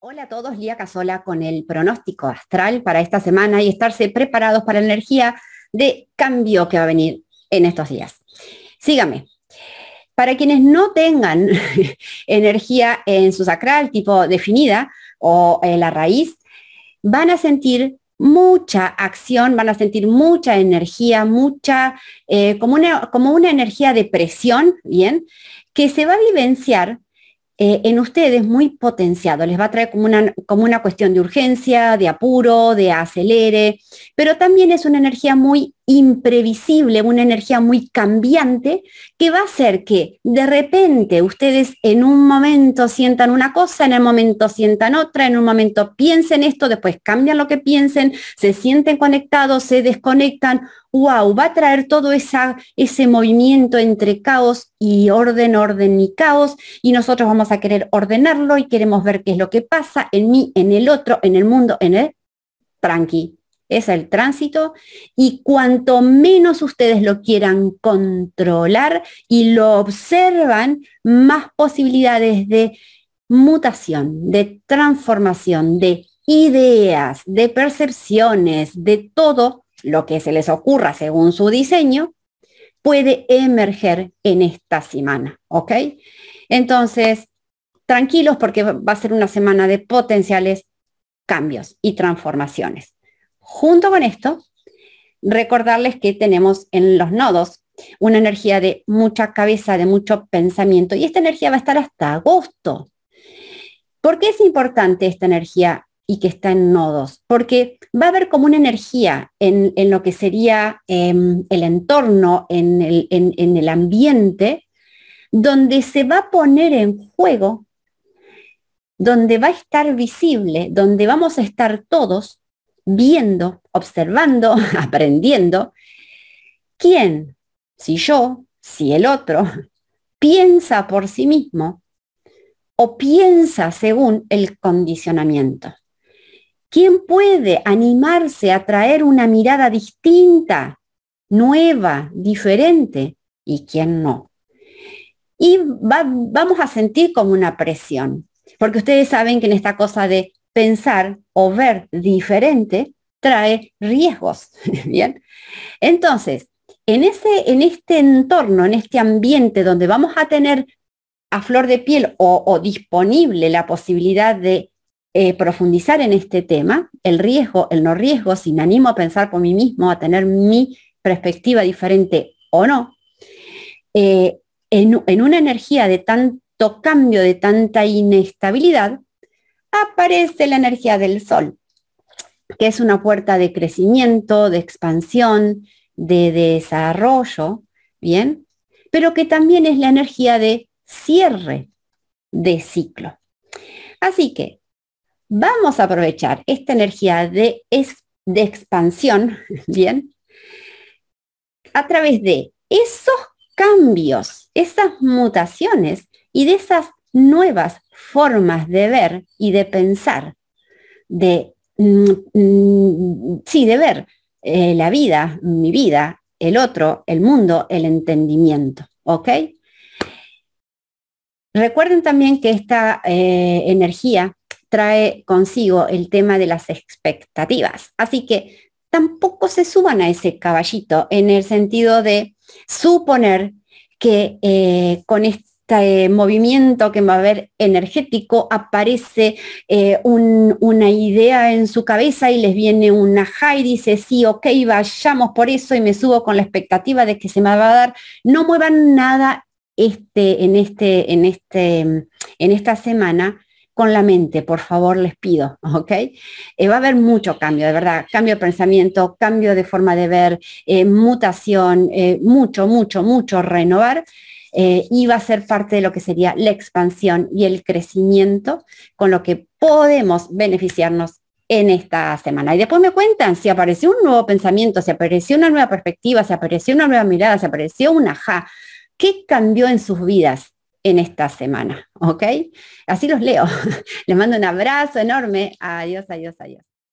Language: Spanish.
Hola a todos, Lía Casola con el pronóstico astral para esta semana y estarse preparados para la energía de cambio que va a venir en estos días. Sígame. Para quienes no tengan energía en su sacral tipo definida o en la raíz, van a sentir mucha acción, van a sentir mucha energía, mucha, eh, como, una, como una energía de presión, ¿bien? Que se va a vivenciar eh, en ustedes muy potenciado, les va a traer como una, como una cuestión de urgencia, de apuro, de acelere, pero también es una energía muy imprevisible, una energía muy cambiante que va a hacer que de repente ustedes en un momento sientan una cosa, en el momento sientan otra, en un momento piensen esto, después cambian lo que piensen, se sienten conectados, se desconectan wow, va a traer todo esa, ese movimiento entre caos y orden, orden y caos, y nosotros vamos a querer ordenarlo y queremos ver qué es lo que pasa en mí, en el otro, en el mundo, en el tranqui. Es el tránsito y cuanto menos ustedes lo quieran controlar y lo observan, más posibilidades de mutación, de transformación, de ideas, de percepciones, de todo lo que se les ocurra según su diseño, puede emerger en esta semana, ¿ok? Entonces, tranquilos porque va a ser una semana de potenciales cambios y transformaciones. Junto con esto, recordarles que tenemos en los nodos una energía de mucha cabeza, de mucho pensamiento, y esta energía va a estar hasta agosto. ¿Por qué es importante esta energía? y que está en nodos, porque va a haber como una energía en, lo que sería em, el entorno, en el, en el ambiente, donde se va a poner en juego, donde va a estar visible, donde vamos a estar todos viendo, observando, aprendiendo, quién, si yo, si el otro, piensa por sí mismo o piensa según el condicionamiento. ¿Quién puede animarse a traer una mirada distinta, nueva, diferente? ¿Y quién no? Y vamos a sentir como una presión, porque ustedes saben que en esta cosa de pensar o ver diferente trae riesgos, ¿bien? Entonces, en, ese, en este entorno, en este ambiente donde vamos a tener a flor de piel o disponible la posibilidad de eh, profundizar en este tema, el riesgo, el no riesgo, si me animo a pensar por mí mismo, a tener mi perspectiva diferente o no, eh, en, en una energía de tanto cambio, de tanta inestabilidad, aparece la energía del sol, que es una puerta de crecimiento, de expansión, de desarrollo, ¿bien? Pero que también es la energía de cierre de ciclo. Así que vamos a aprovechar esta energía de, de expansión, ¿bien? A través de esos cambios, esas mutaciones y de esas nuevas formas de ver y de pensar, de, mm, mm, sí, de ver eh, la vida, mi vida, el otro, el mundo, el entendimiento, ¿ok? Recuerden también que esta eh, energía trae consigo el tema de las expectativas. Así que tampoco se suban a ese caballito en el sentido de suponer que eh, con este movimiento que va a haber energético aparece eh, una idea en su cabeza y les viene una high, dice, sí, ok, vayamos por eso y me subo con la expectativa de que se me va a dar. No muevan nada este, en, este, en, este, en esta semana con la mente, por favor, les pido, ¿ok? Eh, va a haber mucho cambio, de verdad, cambio de pensamiento, cambio de forma de ver, eh, mutación, mucho, mucho, mucho renovar. Y va a ser parte de lo que sería la expansión y el crecimiento con lo que podemos beneficiarnos en esta semana. Y después me cuentan si apareció un nuevo pensamiento, si apareció una nueva perspectiva, si apareció una nueva mirada, si apareció una ja, ¿qué cambió en sus vidas? en esta semana, ¿ok? Así los leo. Les mando un abrazo enorme. Adiós, adiós, adiós.